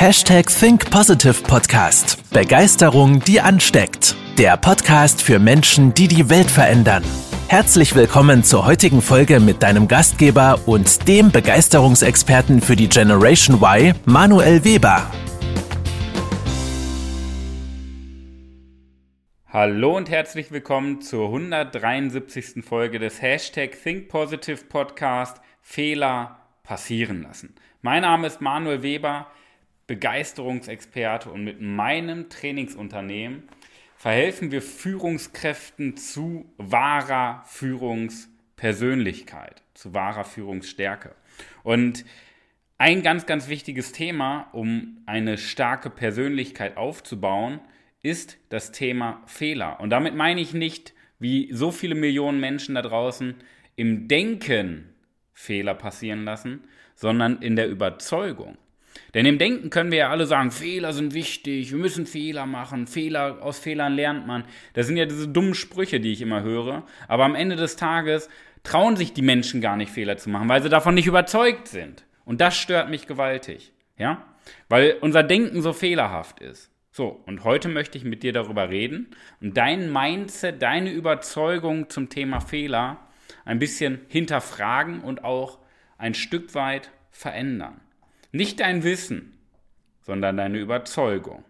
Hashtag Think Positive Podcast. Begeisterung, die ansteckt. Der Podcast für Menschen, die die Welt verändern. Herzlich willkommen zur heutigen Folge mit deinem Gastgeber und dem Begeisterungsexperten für die Generation Y, Manuel Weber. Hallo und herzlich willkommen zur 173. Folge des Hashtag Think Positive Podcast Fehler passieren lassen. Mein Name ist Manuel Weber. Begeisterungsexperte und mit meinem Trainingsunternehmen verhelfen wir Führungskräften zu wahrer Führungspersönlichkeit, zu wahrer Führungsstärke. Und ein ganz, ganz wichtiges Thema, um eine starke Persönlichkeit aufzubauen, ist das Thema Fehler. Und damit meine ich nicht, wie so viele Millionen Menschen da draußen im Denken Fehler passieren lassen, sondern in der Überzeugung. Denn im Denken können wir ja alle sagen, Fehler sind wichtig, wir müssen Fehler machen, Fehler, aus Fehlern lernt man. Das sind ja diese dummen Sprüche, die ich immer höre. Aber am Ende des Tages trauen sich die Menschen gar nicht, Fehler zu machen, weil sie davon nicht überzeugt sind. Und das stört mich gewaltig. Ja? Weil unser Denken so fehlerhaft ist. So, und heute möchte ich mit dir darüber reden und dein Mindset, deine Überzeugung zum Thema Fehler ein bisschen hinterfragen und auch ein Stück weit verändern. Nicht dein Wissen, sondern deine Überzeugung.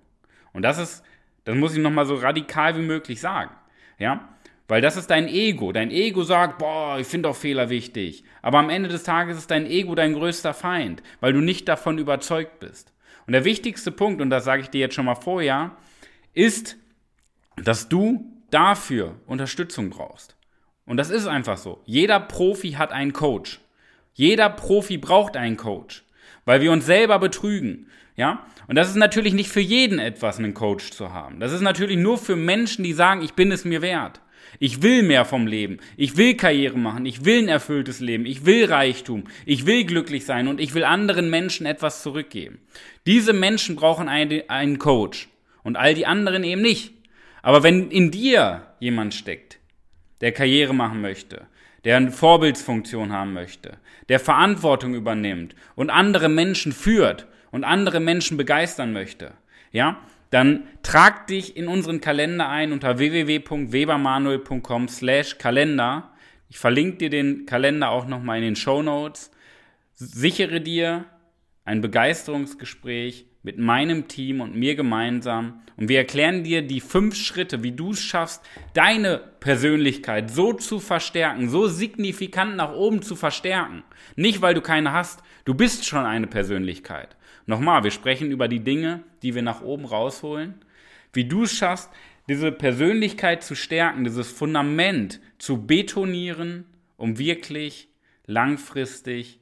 Und das ist, das muss ich nochmal so radikal wie möglich sagen. Ja? Weil das ist dein Ego. Dein Ego sagt, boah, ich finde auch Fehler wichtig. Aber am Ende des Tages ist dein Ego dein größter Feind, weil du nicht davon überzeugt bist. Und der wichtigste Punkt, und das sage ich dir jetzt schon mal vorher, ist, dass du dafür Unterstützung brauchst. Und das ist einfach so. Jeder Profi hat einen Coach. Jeder Profi braucht einen Coach weil wir uns selber betrügen. Ja? Und das ist natürlich nicht für jeden etwas, einen Coach zu haben. Das ist natürlich nur für Menschen, die sagen, ich bin es mir wert. Ich will mehr vom Leben. Ich will Karriere machen. Ich will ein erfülltes Leben. Ich will Reichtum. Ich will glücklich sein und ich will anderen Menschen etwas zurückgeben. Diese Menschen brauchen einen Coach und all die anderen eben nicht. Aber wenn in dir jemand steckt, der Karriere machen möchte, der eine Vorbildsfunktion haben möchte, der Verantwortung übernimmt und andere Menschen führt und andere Menschen begeistern möchte, ja, dann trag dich in unseren Kalender ein unter www.webermanuel.com slash Kalender. Ich verlinke dir den Kalender auch nochmal in den Show Notes. Sichere dir ein Begeisterungsgespräch mit meinem Team und mir gemeinsam. Und wir erklären dir die fünf Schritte, wie du es schaffst, deine Persönlichkeit so zu verstärken, so signifikant nach oben zu verstärken. Nicht, weil du keine hast, du bist schon eine Persönlichkeit. Nochmal, wir sprechen über die Dinge, die wir nach oben rausholen. Wie du es schaffst, diese Persönlichkeit zu stärken, dieses Fundament zu betonieren, um wirklich langfristig,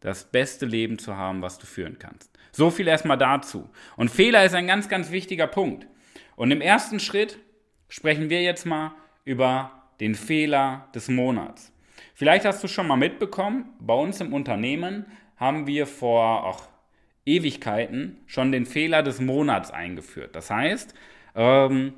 das beste Leben zu haben, was du führen kannst. So viel erstmal dazu. Und Fehler ist ein ganz, ganz wichtiger Punkt. Und im ersten Schritt sprechen wir jetzt mal über den Fehler des Monats. Vielleicht hast du schon mal mitbekommen, bei uns im Unternehmen haben wir vor ach, Ewigkeiten schon den Fehler des Monats eingeführt. Das heißt, ähm,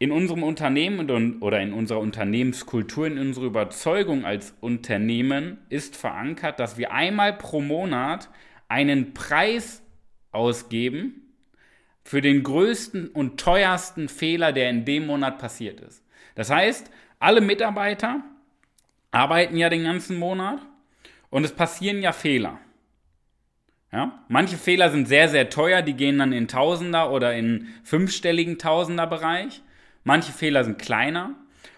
in unserem Unternehmen oder in unserer Unternehmenskultur, in unserer Überzeugung als Unternehmen ist verankert, dass wir einmal pro Monat einen Preis ausgeben für den größten und teuersten Fehler, der in dem Monat passiert ist. Das heißt, alle Mitarbeiter arbeiten ja den ganzen Monat und es passieren ja Fehler. Ja? Manche Fehler sind sehr, sehr teuer, die gehen dann in Tausender oder in fünfstelligen Tausender-Bereich. Manche Fehler sind kleiner.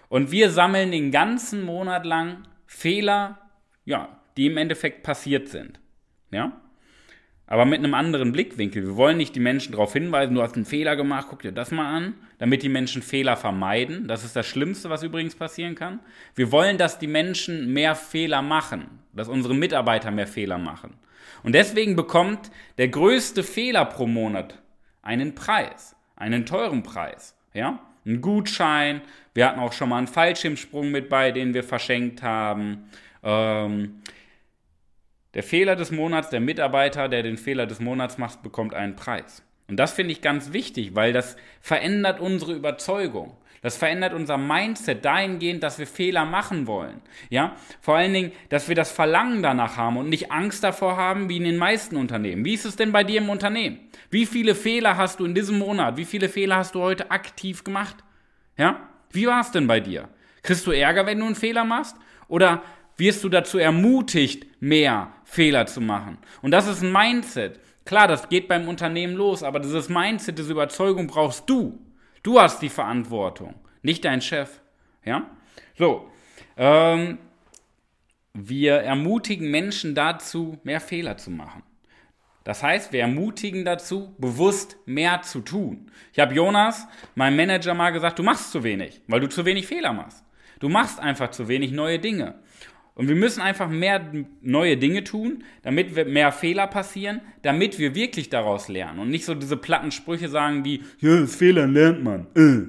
Und wir sammeln den ganzen Monat lang Fehler, ja, die im Endeffekt passiert sind. Ja? Aber mit einem anderen Blickwinkel. Wir wollen nicht die Menschen darauf hinweisen, du hast einen Fehler gemacht, guck dir das mal an, damit die Menschen Fehler vermeiden. Das ist das Schlimmste, was übrigens passieren kann. Wir wollen, dass die Menschen mehr Fehler machen, dass unsere Mitarbeiter mehr Fehler machen. Und deswegen bekommt der größte Fehler pro Monat einen Preis, einen teuren Preis. Ja? Einen Gutschein. Wir hatten auch schon mal einen Fallschirmsprung mit bei, den wir verschenkt haben. Ähm, der Fehler des Monats, der Mitarbeiter, der den Fehler des Monats macht, bekommt einen Preis. Und das finde ich ganz wichtig, weil das verändert unsere Überzeugung. Das verändert unser Mindset dahingehend, dass wir Fehler machen wollen. Ja, vor allen Dingen, dass wir das Verlangen danach haben und nicht Angst davor haben, wie in den meisten Unternehmen. Wie ist es denn bei dir im Unternehmen? Wie viele Fehler hast du in diesem Monat? Wie viele Fehler hast du heute aktiv gemacht? Ja, wie war es denn bei dir? Kriegst du Ärger, wenn du einen Fehler machst? Oder wirst du dazu ermutigt, mehr Fehler zu machen? Und das ist ein Mindset. Klar, das geht beim Unternehmen los, aber dieses Mindset, diese Überzeugung brauchst du. Du hast die Verantwortung, nicht dein Chef. Ja? So. Ähm, wir ermutigen Menschen dazu, mehr Fehler zu machen. Das heißt, wir ermutigen dazu, bewusst mehr zu tun. Ich habe Jonas, meinem Manager, mal gesagt, du machst zu wenig, weil du zu wenig Fehler machst. Du machst einfach zu wenig neue Dinge. Und wir müssen einfach mehr neue Dinge tun, damit wir mehr Fehler passieren, damit wir wirklich daraus lernen und nicht so diese platten Sprüche sagen wie, ja, das Fehlern lernt man. Äh.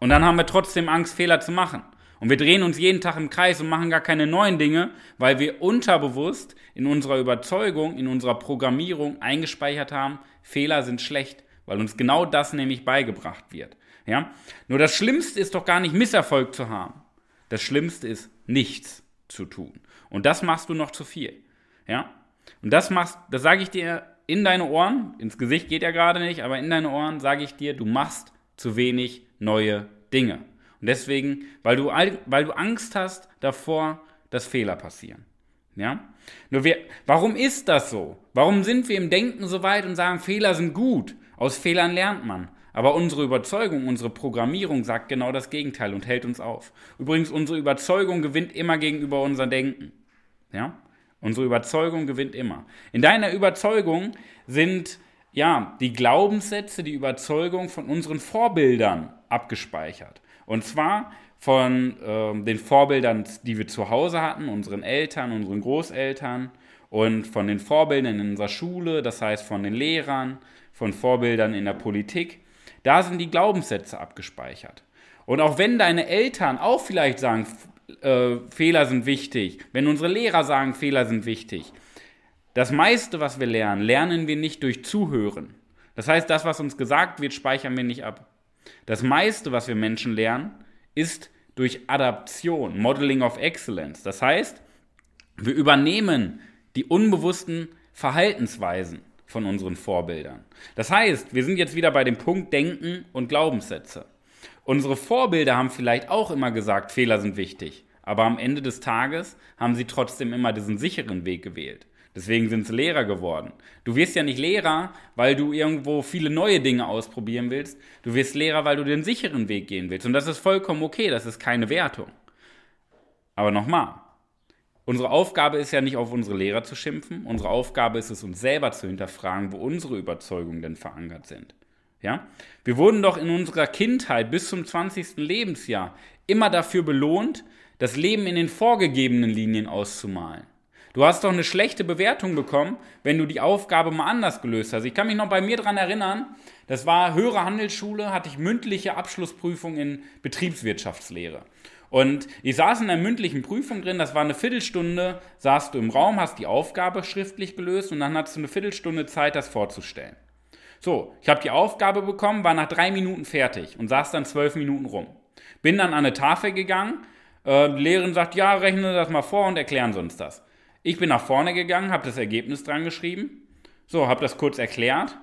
Und dann haben wir trotzdem Angst, Fehler zu machen. Und wir drehen uns jeden Tag im Kreis und machen gar keine neuen Dinge, weil wir unterbewusst in unserer Überzeugung, in unserer Programmierung eingespeichert haben, Fehler sind schlecht, weil uns genau das nämlich beigebracht wird. Ja? Nur das Schlimmste ist doch gar nicht Misserfolg zu haben. Das Schlimmste ist nichts zu tun. Und das machst du noch zu viel. Ja? Und das machst, das sage ich dir in deine Ohren, ins Gesicht geht ja gerade nicht, aber in deine Ohren sage ich dir, du machst zu wenig neue Dinge. Und deswegen, weil du, weil du Angst hast davor, dass Fehler passieren. Ja? Nur wir, warum ist das so? Warum sind wir im Denken so weit und sagen, Fehler sind gut? Aus Fehlern lernt man. Aber unsere Überzeugung, unsere Programmierung sagt genau das Gegenteil und hält uns auf. Übrigens, unsere Überzeugung gewinnt immer gegenüber unser Denken. Ja? Unsere Überzeugung gewinnt immer. In deiner Überzeugung sind ja die Glaubenssätze, die Überzeugung von unseren Vorbildern abgespeichert. Und zwar von äh, den Vorbildern, die wir zu Hause hatten, unseren Eltern, unseren Großeltern und von den Vorbildern in unserer Schule, das heißt von den Lehrern, von Vorbildern in der Politik. Da sind die Glaubenssätze abgespeichert. Und auch wenn deine Eltern auch vielleicht sagen, äh, Fehler sind wichtig, wenn unsere Lehrer sagen, Fehler sind wichtig, das meiste, was wir lernen, lernen wir nicht durch Zuhören. Das heißt, das, was uns gesagt wird, speichern wir nicht ab. Das meiste, was wir Menschen lernen, ist durch Adaption, Modeling of Excellence. Das heißt, wir übernehmen die unbewussten Verhaltensweisen von unseren Vorbildern. Das heißt, wir sind jetzt wieder bei dem Punkt Denken und Glaubenssätze. Unsere Vorbilder haben vielleicht auch immer gesagt, Fehler sind wichtig, aber am Ende des Tages haben sie trotzdem immer diesen sicheren Weg gewählt. Deswegen sind sie Lehrer geworden. Du wirst ja nicht Lehrer, weil du irgendwo viele neue Dinge ausprobieren willst. Du wirst Lehrer, weil du den sicheren Weg gehen willst. Und das ist vollkommen okay, das ist keine Wertung. Aber nochmal, Unsere Aufgabe ist ja nicht auf unsere Lehrer zu schimpfen. Unsere Aufgabe ist es, uns selber zu hinterfragen, wo unsere Überzeugungen denn verankert sind. Ja? Wir wurden doch in unserer Kindheit bis zum 20. Lebensjahr immer dafür belohnt, das Leben in den vorgegebenen Linien auszumalen. Du hast doch eine schlechte Bewertung bekommen, wenn du die Aufgabe mal anders gelöst hast. Ich kann mich noch bei mir daran erinnern, das war höhere Handelsschule, hatte ich mündliche Abschlussprüfung in Betriebswirtschaftslehre. Und ich saß in der mündlichen Prüfung drin, das war eine Viertelstunde, saßt du im Raum, hast die Aufgabe schriftlich gelöst und dann hattest du eine Viertelstunde Zeit, das vorzustellen. So, ich habe die Aufgabe bekommen, war nach drei Minuten fertig und saß dann zwölf Minuten rum. Bin dann an eine Tafel gegangen, äh, die Lehrerin sagt, ja, rechne das mal vor und erklären Sie uns das. Ich bin nach vorne gegangen, habe das Ergebnis dran geschrieben, so, habe das kurz erklärt,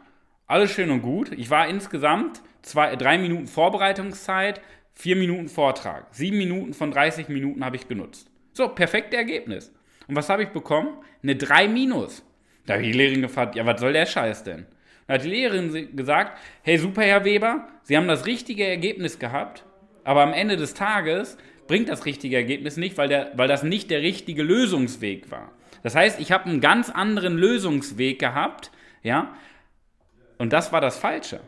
alles schön und gut. Ich war insgesamt zwei, drei Minuten Vorbereitungszeit, Vier Minuten Vortrag. Sieben Minuten von 30 Minuten habe ich genutzt. So, perfekte Ergebnis. Und was habe ich bekommen? Eine 3 minus. Da habe ich die Lehrerin gefragt, ja, was soll der Scheiß denn? Da hat die Lehrerin gesagt, hey, super, Herr Weber, Sie haben das richtige Ergebnis gehabt, aber am Ende des Tages bringt das richtige Ergebnis nicht, weil, der, weil das nicht der richtige Lösungsweg war. Das heißt, ich habe einen ganz anderen Lösungsweg gehabt, ja, und das war das Falsche.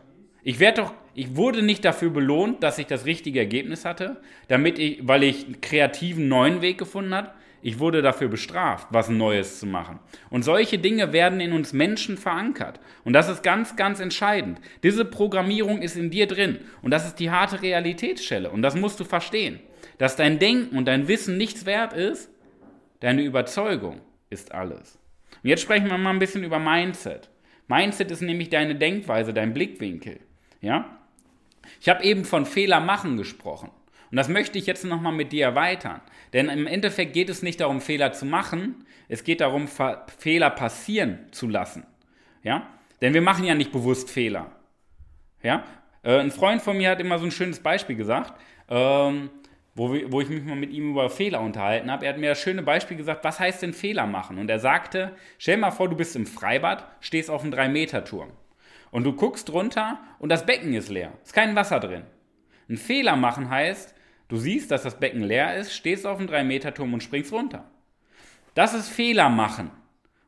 Ich werde doch, ich wurde nicht dafür belohnt, dass ich das richtige Ergebnis hatte, damit ich, weil ich einen kreativen neuen Weg gefunden habe. Ich wurde dafür bestraft, was Neues zu machen. Und solche Dinge werden in uns Menschen verankert. Und das ist ganz, ganz entscheidend. Diese Programmierung ist in dir drin. Und das ist die harte Realitätsstelle. Und das musst du verstehen. Dass dein Denken und dein Wissen nichts wert ist, deine Überzeugung ist alles. Und jetzt sprechen wir mal ein bisschen über Mindset. Mindset ist nämlich deine Denkweise, dein Blickwinkel. Ja? Ich habe eben von Fehler machen gesprochen. Und das möchte ich jetzt nochmal mit dir erweitern. Denn im Endeffekt geht es nicht darum, Fehler zu machen, es geht darum, Fehler passieren zu lassen. Ja? Denn wir machen ja nicht bewusst Fehler. Ja? Äh, ein Freund von mir hat immer so ein schönes Beispiel gesagt, ähm, wo, wo ich mich mal mit ihm über Fehler unterhalten habe. Er hat mir das schöne Beispiel gesagt, was heißt denn Fehler machen? Und er sagte, stell mal vor, du bist im Freibad, stehst auf einem 3-Meter-Turm. Und du guckst runter und das Becken ist leer. Ist kein Wasser drin. Ein Fehler machen heißt, du siehst, dass das Becken leer ist, stehst auf dem 3-Meter-Turm und springst runter. Das ist Fehler machen.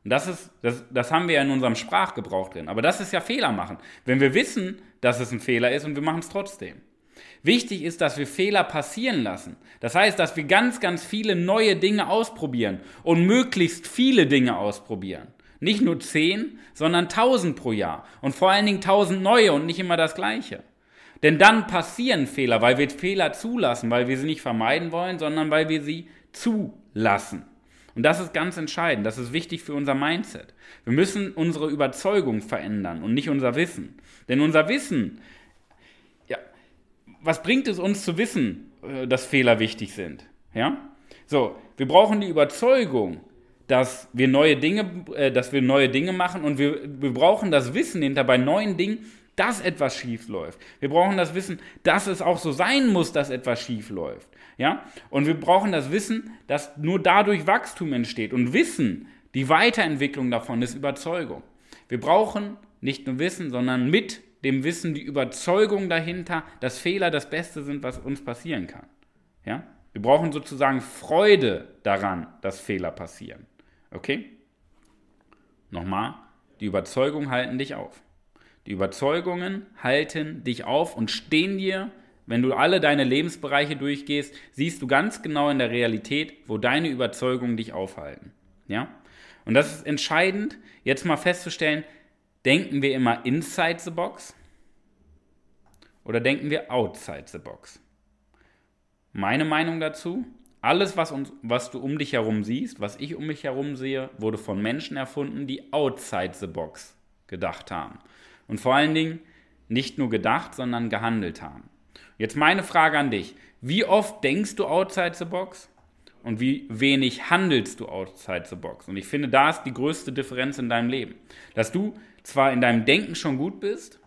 Und das, ist, das, das haben wir ja in unserem Sprachgebrauch drin. Aber das ist ja Fehler machen. Wenn wir wissen, dass es ein Fehler ist und wir machen es trotzdem. Wichtig ist, dass wir Fehler passieren lassen. Das heißt, dass wir ganz, ganz viele neue Dinge ausprobieren und möglichst viele Dinge ausprobieren. Nicht nur zehn, sondern tausend pro Jahr. Und vor allen Dingen tausend neue und nicht immer das gleiche. Denn dann passieren Fehler, weil wir Fehler zulassen, weil wir sie nicht vermeiden wollen, sondern weil wir sie zulassen. Und das ist ganz entscheidend, das ist wichtig für unser Mindset. Wir müssen unsere Überzeugung verändern und nicht unser Wissen. Denn unser Wissen, ja, was bringt es uns zu wissen, äh, dass Fehler wichtig sind? Ja? So, wir brauchen die Überzeugung, dass wir neue Dinge, äh, dass wir neue Dinge machen und wir, wir brauchen das Wissen hinter bei neuen Dingen, dass etwas schief läuft. Wir brauchen das Wissen, dass es auch so sein muss, dass etwas schief läuft. Ja? Und wir brauchen das Wissen, dass nur dadurch Wachstum entsteht. Und Wissen, die Weiterentwicklung davon ist Überzeugung. Wir brauchen nicht nur Wissen, sondern mit dem Wissen die Überzeugung dahinter, dass Fehler das Beste sind, was uns passieren kann. Ja? Wir brauchen sozusagen Freude daran, dass Fehler passieren. Okay? Nochmal, die Überzeugungen halten dich auf. Die Überzeugungen halten dich auf und stehen dir, wenn du alle deine Lebensbereiche durchgehst, siehst du ganz genau in der Realität, wo deine Überzeugungen dich aufhalten. Ja? Und das ist entscheidend, jetzt mal festzustellen, denken wir immer inside the box oder denken wir outside the box? Meine Meinung dazu, alles, was, uns, was du um dich herum siehst, was ich um mich herum sehe, wurde von Menschen erfunden, die outside the box gedacht haben. Und vor allen Dingen nicht nur gedacht, sondern gehandelt haben. Jetzt meine Frage an dich. Wie oft denkst du outside the box? Und wie wenig handelst du outside the box? Und ich finde, da ist die größte Differenz in deinem Leben. Dass du zwar in deinem Denken schon gut bist,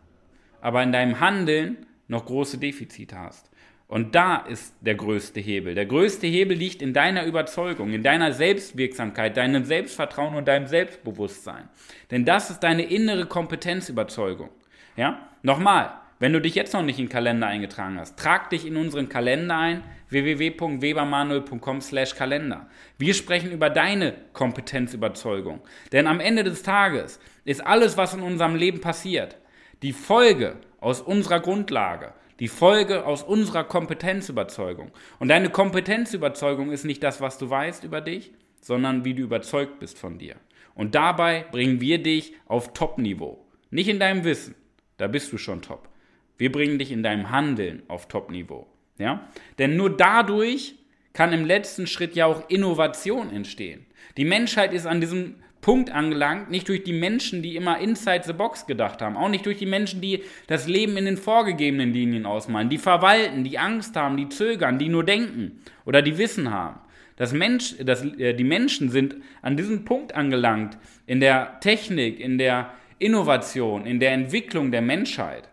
aber in deinem Handeln noch große Defizite hast. Und da ist der größte Hebel. Der größte Hebel liegt in deiner Überzeugung, in deiner Selbstwirksamkeit, deinem Selbstvertrauen und deinem Selbstbewusstsein. Denn das ist deine innere Kompetenzüberzeugung. Ja? Nochmal, wenn du dich jetzt noch nicht in den Kalender eingetragen hast, trag dich in unseren Kalender ein, www.webermanuel.com/kalender. Wir sprechen über deine Kompetenzüberzeugung. Denn am Ende des Tages ist alles, was in unserem Leben passiert, die Folge aus unserer Grundlage die Folge aus unserer Kompetenzüberzeugung. Und deine Kompetenzüberzeugung ist nicht das, was du weißt über dich, sondern wie du überzeugt bist von dir. Und dabei bringen wir dich auf Top-Niveau. Nicht in deinem Wissen, da bist du schon top. Wir bringen dich in deinem Handeln auf Top-Niveau. Ja? Denn nur dadurch kann im letzten Schritt ja auch Innovation entstehen. Die Menschheit ist an diesem Punkt angelangt, nicht durch die Menschen, die immer inside the box gedacht haben, auch nicht durch die Menschen, die das Leben in den vorgegebenen Linien ausmalen, die verwalten, die Angst haben, die zögern, die nur denken oder die Wissen haben. Das Mensch, das, äh, die Menschen sind an diesem Punkt angelangt in der Technik, in der Innovation, in der Entwicklung der Menschheit.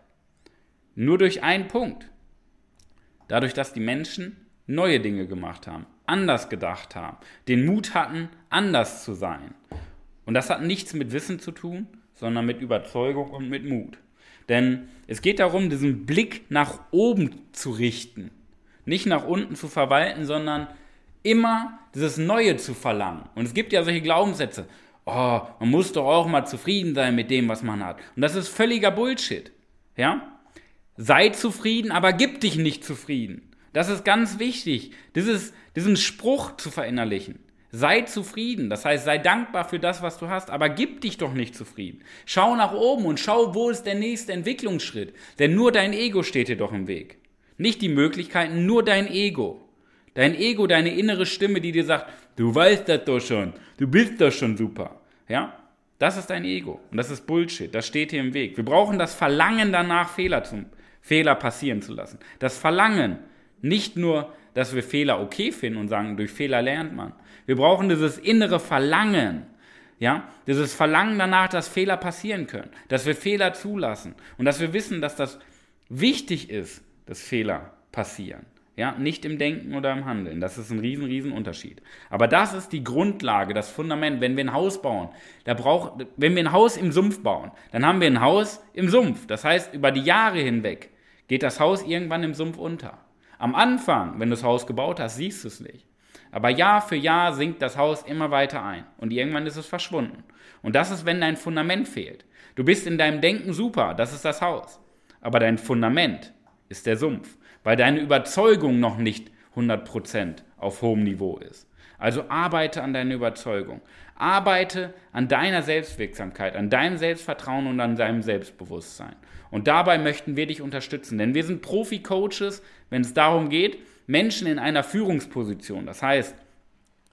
Nur durch einen Punkt. Dadurch, dass die Menschen neue Dinge gemacht haben, anders gedacht haben, den Mut hatten, anders zu sein. Und das hat nichts mit Wissen zu tun, sondern mit Überzeugung und mit Mut. Denn es geht darum, diesen Blick nach oben zu richten. Nicht nach unten zu verwalten, sondern immer dieses Neue zu verlangen. Und es gibt ja solche Glaubenssätze. Oh, man muss doch auch mal zufrieden sein mit dem, was man hat. Und das ist völliger Bullshit. Ja? Sei zufrieden, aber gib dich nicht zufrieden. Das ist ganz wichtig, dieses, diesen Spruch zu verinnerlichen. Sei zufrieden, das heißt, sei dankbar für das, was du hast, aber gib dich doch nicht zufrieden. Schau nach oben und schau, wo ist der nächste Entwicklungsschritt. Denn nur dein Ego steht dir doch im Weg. Nicht die Möglichkeiten, nur dein Ego. Dein Ego, deine innere Stimme, die dir sagt, du weißt das doch schon, du bist doch schon super. Ja? Das ist dein Ego. Und das ist Bullshit. Das steht dir im Weg. Wir brauchen das Verlangen danach, Fehler zu, Fehler passieren zu lassen. Das Verlangen, nicht nur, dass wir Fehler okay finden und sagen, durch Fehler lernt man. Wir brauchen dieses innere Verlangen, ja, dieses Verlangen danach, dass Fehler passieren können, dass wir Fehler zulassen und dass wir wissen, dass das wichtig ist, dass Fehler passieren. Ja, nicht im Denken oder im Handeln. Das ist ein riesen, riesen Unterschied. Aber das ist die Grundlage, das Fundament. Wenn wir ein Haus bauen, da braucht, wenn wir ein Haus im Sumpf bauen, dann haben wir ein Haus im Sumpf. Das heißt, über die Jahre hinweg geht das Haus irgendwann im Sumpf unter. Am Anfang, wenn du das Haus gebaut hast, siehst du es nicht. Aber Jahr für Jahr sinkt das Haus immer weiter ein und irgendwann ist es verschwunden. Und das ist, wenn dein Fundament fehlt. Du bist in deinem Denken super, das ist das Haus. Aber dein Fundament ist der Sumpf weil deine Überzeugung noch nicht 100% auf hohem Niveau ist. Also arbeite an deiner Überzeugung. Arbeite an deiner Selbstwirksamkeit, an deinem Selbstvertrauen und an deinem Selbstbewusstsein. Und dabei möchten wir dich unterstützen, denn wir sind Profi-Coaches, wenn es darum geht, Menschen in einer Führungsposition, das heißt,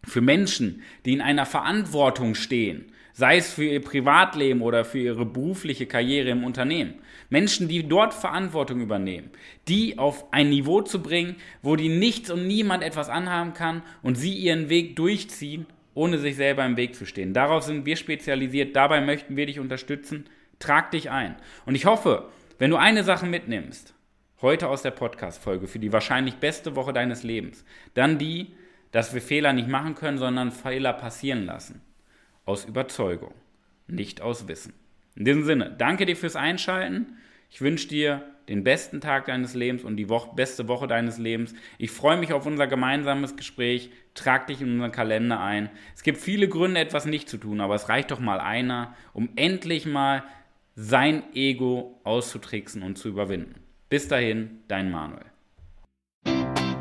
für Menschen, die in einer Verantwortung stehen, sei es für ihr Privatleben oder für ihre berufliche Karriere im Unternehmen. Menschen, die dort Verantwortung übernehmen, die auf ein Niveau zu bringen, wo die nichts und niemand etwas anhaben kann und sie ihren Weg durchziehen, ohne sich selber im Weg zu stehen. Darauf sind wir spezialisiert, dabei möchten wir dich unterstützen. Trag dich ein. Und ich hoffe, wenn du eine Sache mitnimmst, heute aus der Podcast-Folge für die wahrscheinlich beste Woche deines Lebens, dann die, dass wir Fehler nicht machen können, sondern Fehler passieren lassen aus Überzeugung, nicht aus Wissen. In diesem Sinne, danke dir fürs Einschalten. Ich wünsche dir den besten Tag deines Lebens und die Woche, beste Woche deines Lebens. Ich freue mich auf unser gemeinsames Gespräch. Trag dich in unseren Kalender ein. Es gibt viele Gründe, etwas nicht zu tun, aber es reicht doch mal einer, um endlich mal sein Ego auszutricksen und zu überwinden. Bis dahin, dein Manuel.